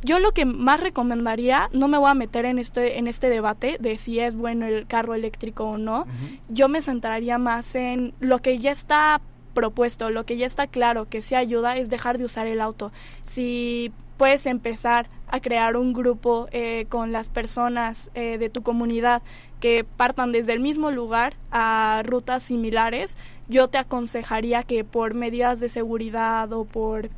yo lo que más recomendaría, no me voy a meter en este, en este debate de si es bueno el carro eléctrico o no, yo me centraría más en lo que ya está propuesto, lo que ya está claro que sí ayuda es dejar de usar el auto. Si puedes empezar a crear un grupo eh, con las personas eh, de tu comunidad que partan desde el mismo lugar a rutas similares, yo te aconsejaría que por medidas de seguridad o por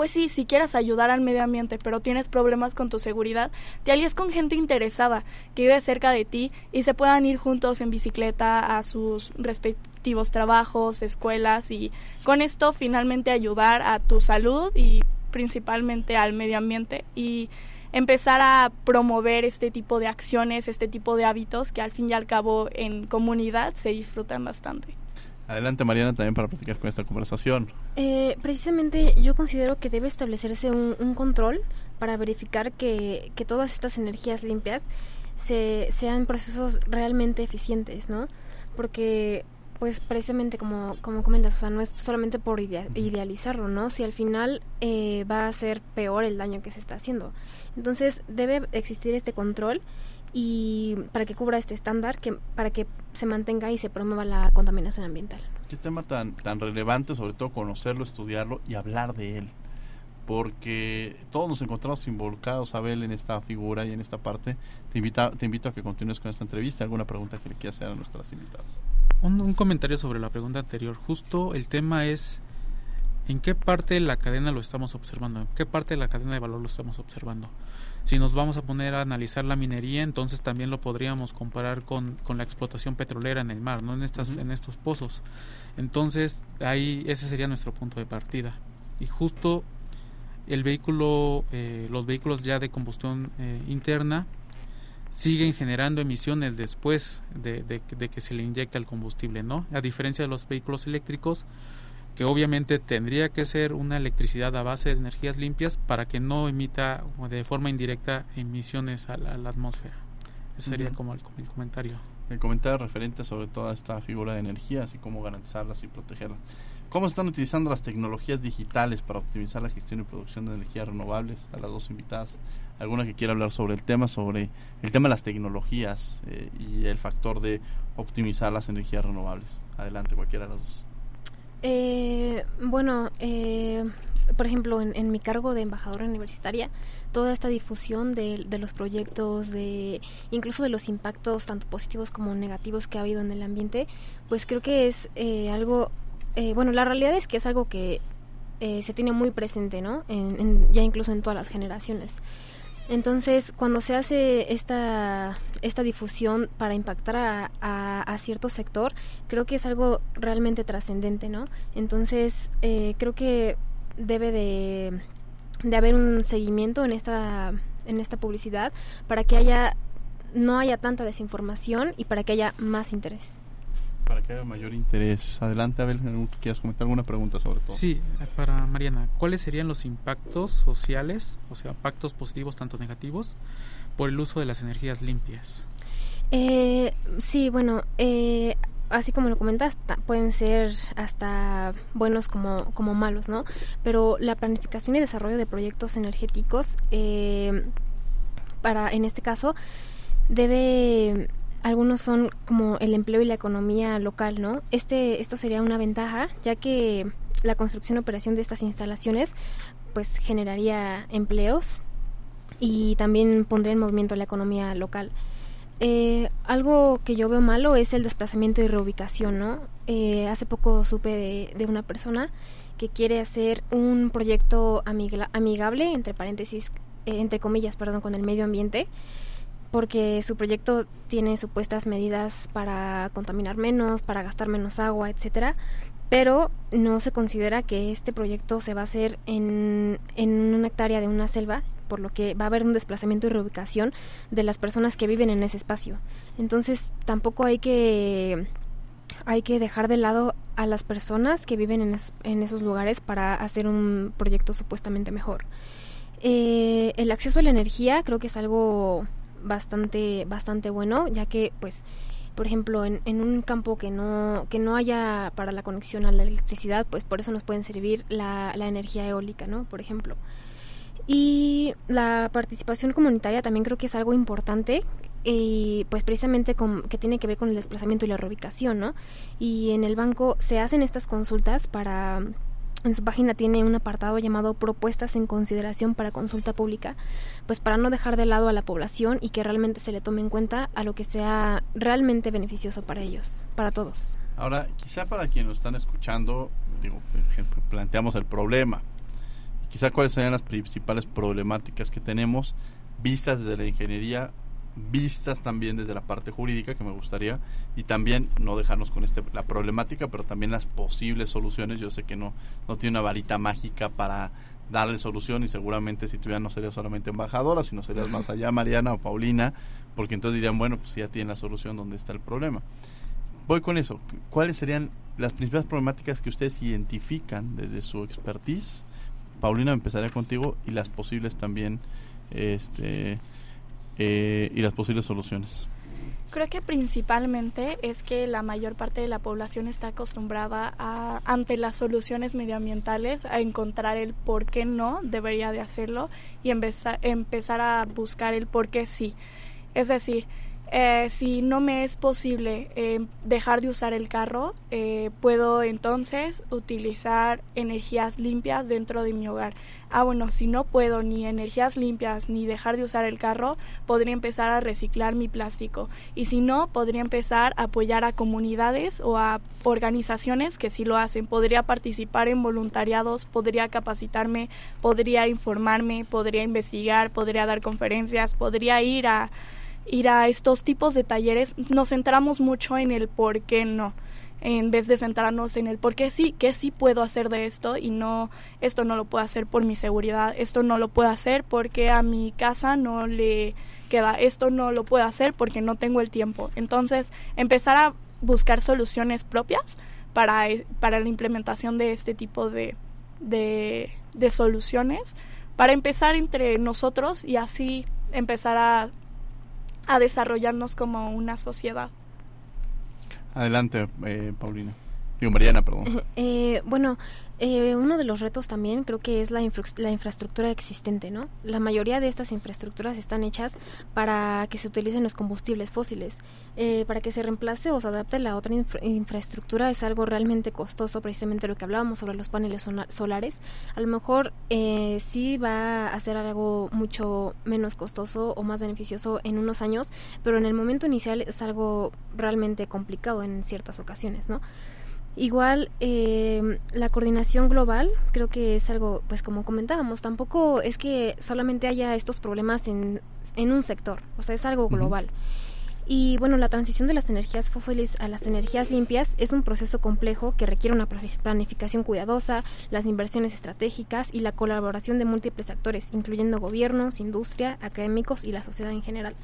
pues sí, si quieras ayudar al medio ambiente, pero tienes problemas con tu seguridad, te alíes con gente interesada que vive cerca de ti y se puedan ir juntos en bicicleta a sus respectivos trabajos, escuelas y con esto finalmente ayudar a tu salud y principalmente al medio ambiente y empezar a promover este tipo de acciones, este tipo de hábitos que al fin y al cabo en comunidad se disfrutan bastante. Adelante Mariana también para platicar con esta conversación. Eh, precisamente yo considero que debe establecerse un, control para verificar que, que, todas estas energías limpias se, sean procesos realmente eficientes, ¿no? Porque pues precisamente como, como comentas, o sea, no es solamente por idealizarlo, ¿no? Si al final eh, va a ser peor el daño que se está haciendo. Entonces debe existir este control y para que cubra este estándar, que para que se mantenga y se promueva la contaminación ambiental. Qué tema tan, tan relevante, sobre todo conocerlo, estudiarlo y hablar de él. Porque todos nos encontramos involucrados, Abel, en esta figura y en esta parte. Te, invita, te invito a que continúes con esta entrevista. ¿Alguna pregunta que le quieras hacer a nuestras invitadas? Un, un comentario sobre la pregunta anterior. Justo el tema es en qué parte de la cadena lo estamos observando, en qué parte de la cadena de valor lo estamos observando. Si nos vamos a poner a analizar la minería, entonces también lo podríamos comparar con, con la explotación petrolera en el mar, ¿no? en, estas, en estos pozos. Entonces, ahí ese sería nuestro punto de partida. Y justo el vehículo, eh, los vehículos ya de combustión eh, interna siguen generando emisiones después de, de, de, que se le inyecta el combustible, ¿no? A diferencia de los vehículos eléctricos, que obviamente tendría que ser una electricidad a base de energías limpias para que no emita de forma indirecta emisiones a la, atmósfera. Ese sería como el, comentario. El comentario referente sobre toda esta figura de energías y cómo garantizarlas y protegerlas. ¿Cómo están utilizando las tecnologías digitales para optimizar la gestión y producción de energías renovables? A las dos invitadas, alguna que quiera hablar sobre el tema, sobre el tema de las tecnologías eh, y el factor de optimizar las energías renovables. Adelante, cualquiera de las dos. Eh, bueno, eh, por ejemplo, en, mi cargo de embajadora universitaria, toda esta difusión de, los proyectos, de incluso de los impactos tanto positivos como negativos que ha habido en el ambiente, pues creo que es eh, algo, eh, bueno, la realidad es que es algo que se tiene muy presente, ¿no? ya incluso en todas las generaciones. Entonces, cuando se hace esta, esta difusión para impactar a, cierto sector, creo que es algo realmente trascendente, ¿no? Entonces, eh, creo que debe de, haber un seguimiento en esta en esta publicidad para que haya no haya tanta desinformación y para que haya más interés para que haya mayor interés. Adelante, Abel, ¿quieres comentar alguna pregunta sobre todo? Sí, para Mariana, ¿cuáles serían los impactos sociales, o sea, impactos positivos tanto negativos, por el uso de las energías limpias? Eh, sí, bueno, eh, así como lo comentas, pueden ser hasta buenos como, como malos, ¿no? Pero la planificación y desarrollo de proyectos energéticos, eh, para en este caso, debe algunos son como el empleo y la economía local, ¿no? Este, esto sería una ventaja, ya que la construcción y operación de estas instalaciones pues generaría empleos y también pondría en movimiento la economía local. Eh, algo que yo veo malo es el desplazamiento y reubicación, ¿no? Eh, hace poco supe de, de, una persona que quiere hacer un proyecto amigable, entre paréntesis, eh, entre comillas, perdón, con el medio ambiente, porque su proyecto tiene supuestas medidas para contaminar menos, para gastar menos agua, etcétera, pero no se considera que este proyecto se va a hacer en, en una hectárea de una selva, por lo que va a haber un desplazamiento y reubicación de las personas que viven en ese espacio. Entonces, tampoco hay que hay que dejar de lado a las personas que viven en, en esos lugares para hacer un proyecto supuestamente mejor. Eh, el acceso a la energía creo que es algo bastante, bastante bueno, ya que pues por ejemplo, en, un campo que no, que no haya para la conexión a la electricidad, pues por eso nos pueden servir la, la energía eólica, ¿no? Por ejemplo. Y la participación comunitaria también creo que es algo importante y pues precisamente con, que tiene que ver con el desplazamiento y la reubicación, ¿no? Y en el banco se hacen estas consultas para en su página tiene un apartado llamado Propuestas en consideración para consulta pública, pues para no dejar de lado a la población y que realmente se le tome en cuenta a lo que sea realmente beneficioso para ellos, para todos. Ahora, quizá para quienes nos están escuchando, digo, por ejemplo, planteamos el problema. Quizá cuáles serían las principales problemáticas que tenemos vistas desde la ingeniería vistas también desde la parte jurídica que me gustaría y también no dejarnos con este la problemática pero también las posibles soluciones. Yo sé que no no tiene una varita mágica para darle solución y seguramente si tuviera no sería solamente embajadora sino serías más allá Mariana o Paulina porque entonces dirían bueno pues ya tienen la solución donde está el problema voy con eso. Cuáles serían las principales problemáticas que ustedes identifican desde su expertise Paulina empezaría contigo y las posibles también este eh, y las posibles soluciones? Creo que principalmente es que la mayor parte de la población está acostumbrada a, ante las soluciones medioambientales, a encontrar el por qué no debería de hacerlo y empezar, empezar a buscar el por qué sí. Es decir, eh, si no me es posible eh, dejar de usar el carro, eh, puedo entonces utilizar energías limpias dentro de mi hogar. Ah, bueno, si no puedo ni energías limpias ni dejar de usar el carro, podría empezar a reciclar mi plástico. Y si no, podría empezar a apoyar a comunidades o a organizaciones que sí lo hacen. Podría participar en voluntariados, podría capacitarme, podría informarme, podría investigar, podría dar conferencias, podría ir a ir a estos tipos de talleres nos centramos mucho en el por qué no en vez de centrarnos en el por qué sí, qué sí puedo hacer de esto y no, esto no lo puedo hacer por mi seguridad, esto no lo puedo hacer porque a mi casa no le queda, esto no lo puedo hacer porque no tengo el tiempo. Entonces, empezar a buscar soluciones propias para, para la implementación de este tipo de, de, de soluciones, para empezar entre nosotros y así empezar a a desarrollarnos como una sociedad. Adelante, eh, Paulina. Digo, Mariana, perdón. Eh, bueno, eh, uno de los retos también creo que es la, la infraestructura existente, ¿no? La mayoría de estas infraestructuras están hechas para que se utilicen los combustibles fósiles. Eh, para que se reemplace o se adapte la otra infraestructura es algo realmente costoso, precisamente lo que hablábamos sobre los paneles solares. A lo mejor eh, sí va a ser algo mucho menos costoso o más beneficioso en unos años, pero en el momento inicial es algo realmente complicado en ciertas ocasiones, ¿no? Igual eh, la coordinación global creo que es algo, pues como comentábamos, tampoco es que solamente haya estos problemas en, en un sector, o sea, es algo global. Y bueno, la transición de las energías fósiles a las energías limpias es un proceso complejo que requiere una planificación cuidadosa, las inversiones estratégicas y la colaboración de múltiples actores, incluyendo gobiernos, industria, académicos y la sociedad en general.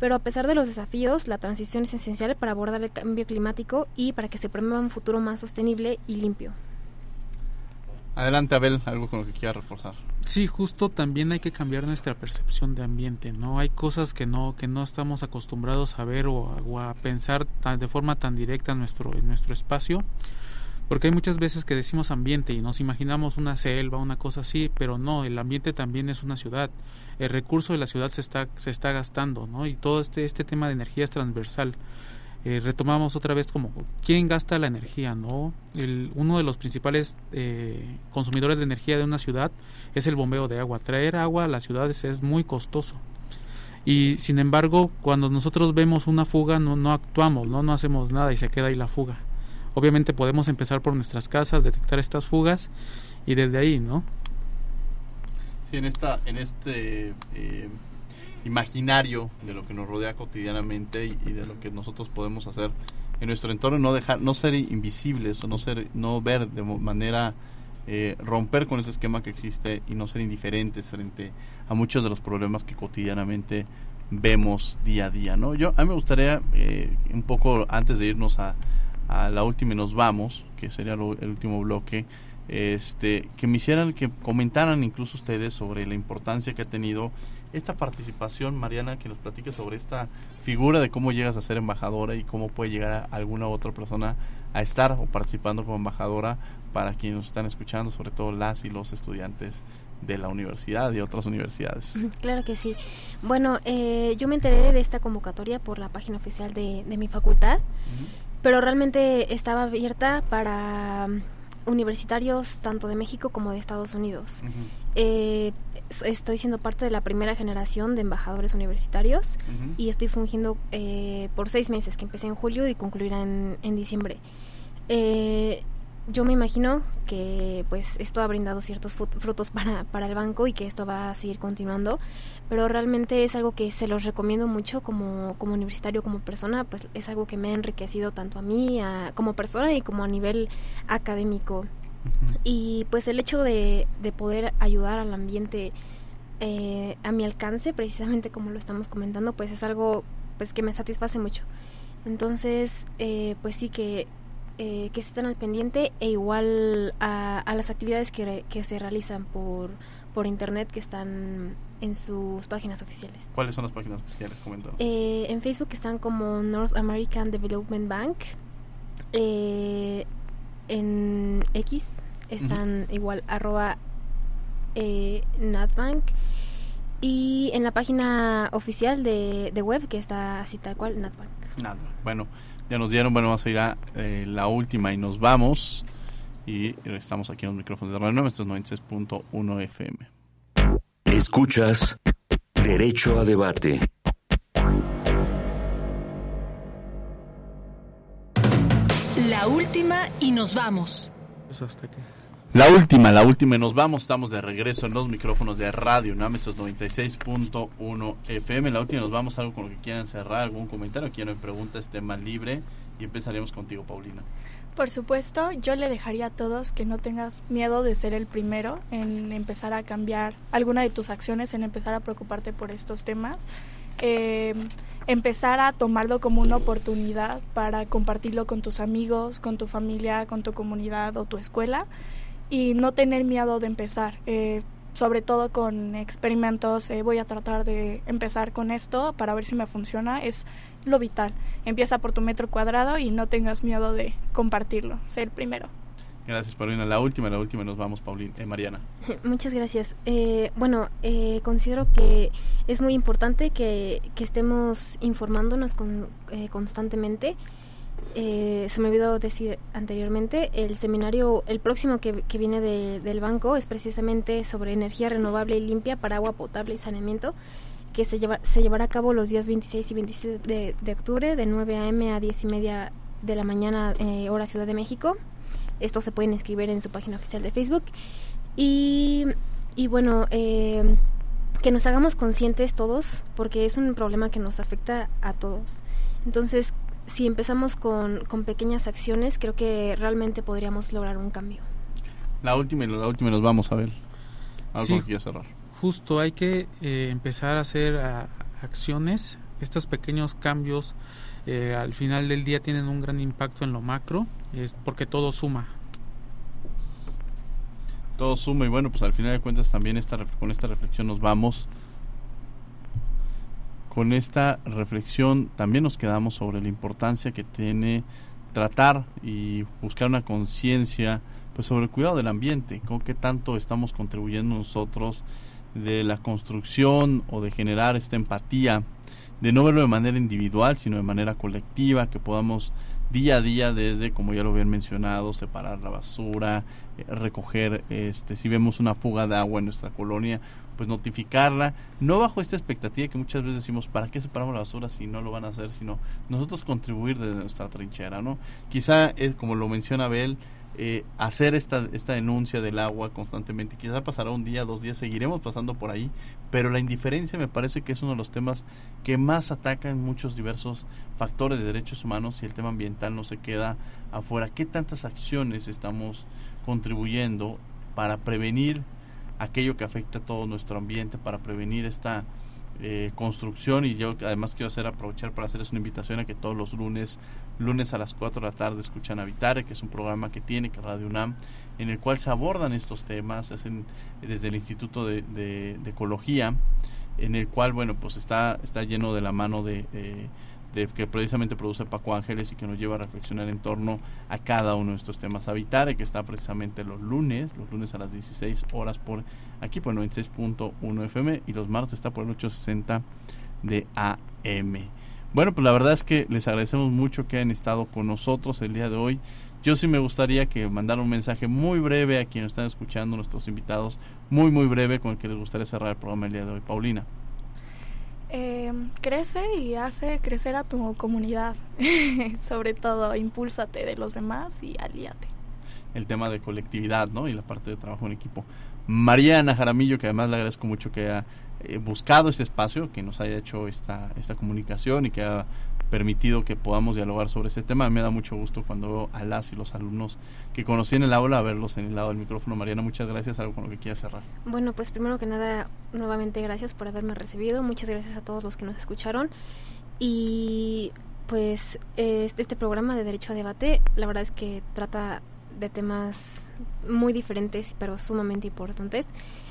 Pero a pesar de los desafíos, la transición es esencial para abordar el cambio climático y para que se promueva un futuro más sostenible y limpio. Adelante, Abel, algo con lo que quiera reforzar. Sí, justo también hay que cambiar nuestra percepción de ambiente, ¿no? Hay cosas que no que no estamos acostumbrados a ver o a, pensar de forma tan directa en nuestro en nuestro espacio, porque hay muchas veces que decimos ambiente y nos imaginamos una selva, una cosa así, pero no, el ambiente también es una ciudad. El recurso de la ciudad se está se está gastando, ¿no? Y todo este este tema de energía es transversal. Eh, retomamos otra vez como quién gasta la energía, ¿no? Uno de los principales eh, consumidores de energía de una ciudad es el bombeo de agua. Traer agua a las ciudades es muy costoso. Y sin embargo, cuando nosotros vemos una fuga, no, no actuamos, ¿no? no hacemos nada y se queda ahí la fuga. Obviamente podemos empezar por nuestras casas, detectar estas fugas y desde ahí, ¿no? Sí, en, esta, en este eh, imaginario de lo que nos rodea cotidianamente y, de lo que nosotros podemos hacer en nuestro entorno no dejar no ser invisibles o no ser no ver de manera eh, romper con ese esquema que existe y no ser indiferentes frente a muchos de los problemas que cotidianamente vemos día a día no yo a mí me gustaría eh, un poco antes de irnos a, a la última y nos vamos que sería el último bloque este que me hicieran que comentaran incluso ustedes sobre la importancia que ha tenido esta participación, Mariana, que nos platique sobre esta figura de cómo llegas a ser embajadora y cómo puede llegar a alguna otra persona a estar o participando como embajadora para quienes nos están escuchando, sobre todo las y los estudiantes de la universidad y otras universidades. Claro que sí. Bueno, eh, yo me enteré de esta convocatoria por la página oficial de, mi facultad, pero realmente estaba abierta para universitarios tanto de México como de Estados Unidos. Eh, estoy siendo parte de la primera generación de embajadores universitarios y estoy fungiendo eh, por seis meses, que empecé en julio y concluirá en, en diciembre. Eh, yo me imagino que pues esto ha brindado ciertos frutos para, para el banco y que esto va a seguir continuando, pero realmente es algo que se los recomiendo mucho como, como universitario, como persona, pues es algo que me ha enriquecido tanto a mí como persona y como a nivel académico. Y pues el hecho de, de poder ayudar al ambiente eh, a mi alcance, precisamente como lo estamos comentando, pues es algo pues que me satisface mucho. Entonces, eh, pues sí que eh, que estén al pendiente e igual a, las actividades que, que, se realizan por, por internet que están en sus páginas oficiales. ¿Cuáles son las páginas oficiales? Eh, en Facebook están como North American Development Bank. Eh, en X están igual arroba eh, Natbank. Y en la página oficial de, de, web que está así tal cual, Natbank. Natbank. Bueno, ya nos dieron, bueno, vamos a ir a eh, la última y nos vamos. Y estamos aquí en los micrófonos de Radio 9, esto es 96.1 FM. Escuchas Derecho a Debate. La última y nos vamos. Pues hasta aquí. La última, la última y nos vamos. Estamos de regreso en los micrófonos de Radio UNAM, estos 96.1 FM. La última nos vamos. Algo con lo que quieran cerrar, algún comentario, quien me pregunta, es tema libre. Y empezaremos contigo, Paulina. Por supuesto, yo le dejaría a todos que no tengas miedo de ser el primero en empezar a cambiar alguna de tus acciones, en empezar a preocuparte por estos temas. Eh, empezar a tomarlo como una oportunidad para compartirlo con tus amigos, con tu familia, con tu comunidad o tu escuela y no tener miedo de empezar. Eh, sobre todo con experimentos, eh, voy a tratar de empezar con esto para ver si me funciona, es lo vital. Empieza por tu metro cuadrado y no tengas miedo de compartirlo, ser el primero. Gracias, Paulina. La última, la última nos vamos, Paulina. Eh, Mariana. Muchas gracias. bueno, considero que es muy importante que, que estemos informándonos con, constantemente eh, se me olvidó decir anteriormente, el seminario, el próximo que, viene del banco es precisamente sobre energía renovable y limpia para agua potable y saneamiento, que se, lleva, se llevará a cabo los días 26 y 27 de, octubre, de 9 a.m. a 10 y media de la mañana, eh, hora Ciudad de México. Esto se pueden inscribir en su página oficial de Facebook. Y, y bueno, eh, que nos hagamos conscientes todos, porque es un problema que nos afecta a todos. Entonces, si empezamos con, con pequeñas acciones, creo que realmente podríamos lograr un cambio. La última y la última nos vamos a ver. Algo que cerrar. Justo, hay que eh, empezar a hacer acciones. Estos pequeños cambios eh, al final del día tienen un gran impacto en lo macro, es porque todo suma. Todo suma y bueno, pues al final de cuentas también esta, con esta reflexión nos vamos con esta reflexión también nos quedamos sobre la importancia que tiene tratar y buscar una conciencia pues sobre el cuidado del ambiente, con qué tanto estamos contribuyendo nosotros de la construcción o de generar esta empatía, de no verlo de manera individual, sino de manera colectiva, que podamos día a día desde, como ya lo habían mencionado, separar la basura, eh, recoger, este, si vemos una fuga de agua en nuestra colonia, pues notificarla, no bajo esta expectativa que muchas veces decimos, ¿para qué separamos la basura si no lo van a hacer? Sino nosotros contribuir desde nuestra trinchera, ¿no? Quizá es como lo menciona Abel, eh, hacer esta, esta denuncia del agua constantemente. Quizá pasará un día, dos días, seguiremos pasando por ahí, pero la indiferencia me parece que es uno de los temas que más atacan muchos diversos factores de derechos humanos y el tema ambiental no se queda afuera. ¿Qué tantas acciones estamos contribuyendo para prevenir aquello que afecta a todo nuestro ambiente, para prevenir esta eh, construcción. Y yo además quiero hacer aprovechar para hacerles una invitación a que todos los lunes lunes a las 4 de la tarde escuchan Habitare que es un programa que tiene que Radio UNAM en el cual se abordan estos temas hacen desde el Instituto de, de, Ecología en el cual bueno pues está está lleno de la mano de que precisamente produce Paco Ángeles y que nos lleva a reflexionar en torno a cada uno de estos temas. Habitare, que está precisamente los lunes, los lunes a las 16 horas por aquí por 96.1 FM y los martes está por el 860 de AM. Bueno, pues la verdad es que les agradecemos mucho que hayan estado con nosotros el día de hoy. Yo sí me gustaría que mandaran un mensaje muy breve a quienes están escuchando, nuestros invitados, muy, muy breve con el que les gustaría cerrar el programa el día de hoy. Paulina eh, crece y hace crecer a tu comunidad. Sobre todo, impúlsate de los demás y alíate. El tema de colectividad, ¿no? Y la parte de trabajo en equipo. Mariana Jaramillo, que además le agradezco mucho que haya eh, buscado este espacio, que nos haya hecho esta, esta comunicación y que ha permitido que podamos dialogar sobre este tema. Me da mucho gusto cuando veo a las y los alumnos que conocí en el aula a verlos en el lado del micrófono. Mariana, muchas gracias. Algo con lo que quieras cerrar. Bueno, pues primero que nada, nuevamente gracias por haberme recibido. Muchas gracias a todos los que nos escucharon. Y pues este, este programa de Derecho a Debate, la verdad es que trata de temas muy diferentes pero sumamente importantes.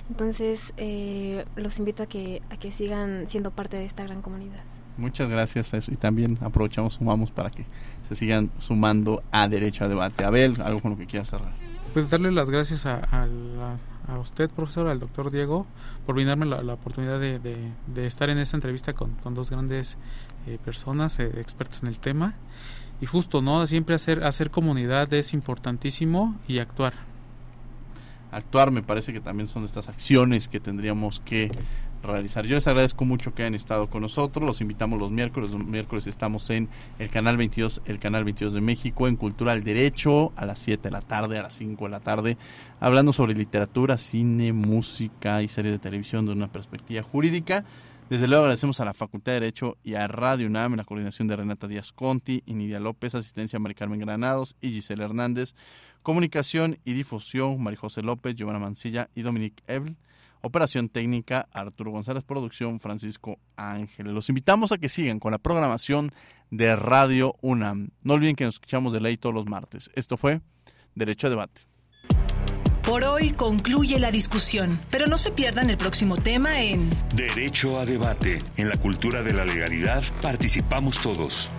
Entonces eh, los invito a que, a que sigan siendo parte de esta gran comunidad. Muchas gracias y también aprovechamos, sumamos para que se sigan sumando a Derecho a Debate. Abel, algo con lo que quieras cerrar. Pues darle las gracias a, a, usted, profesor, al doctor Diego, por brindarme la, oportunidad de, de, estar en esta entrevista con, con dos grandes eh, personas, eh, expertos en el tema. Y justo, ¿no? Siempre hacer, hacer comunidad es importantísimo y actuar. Actuar me parece que también son estas acciones que tendríamos que realizar. Yo les agradezco mucho que hayan estado con nosotros. Los invitamos los miércoles. Los miércoles estamos en el canal 22, el canal 22 de México, en Cultura al Derecho, a las 7 de la tarde, a las 5 de la tarde, hablando sobre literatura, cine, música y series de televisión de una perspectiva jurídica. Desde luego agradecemos a la Facultad de Derecho y a Radio UNAM en la coordinación de Renata Díaz Conti y Nidia López, asistencia a Mari Carmen Granados y Gisela Hernández, comunicación y difusión María José López, Giovanna Mancilla y Dominique Ebel. Operación técnica, Arturo González, producción, Francisco Ángel. Los invitamos a que sigan con la programación de Radio UNAM. No olviden que nos escuchamos de ley todos los martes. Esto fue Derecho a Debate. Por hoy concluye la discusión, pero no se pierdan el próximo tema en Derecho a Debate. En la cultura de la legalidad participamos todos.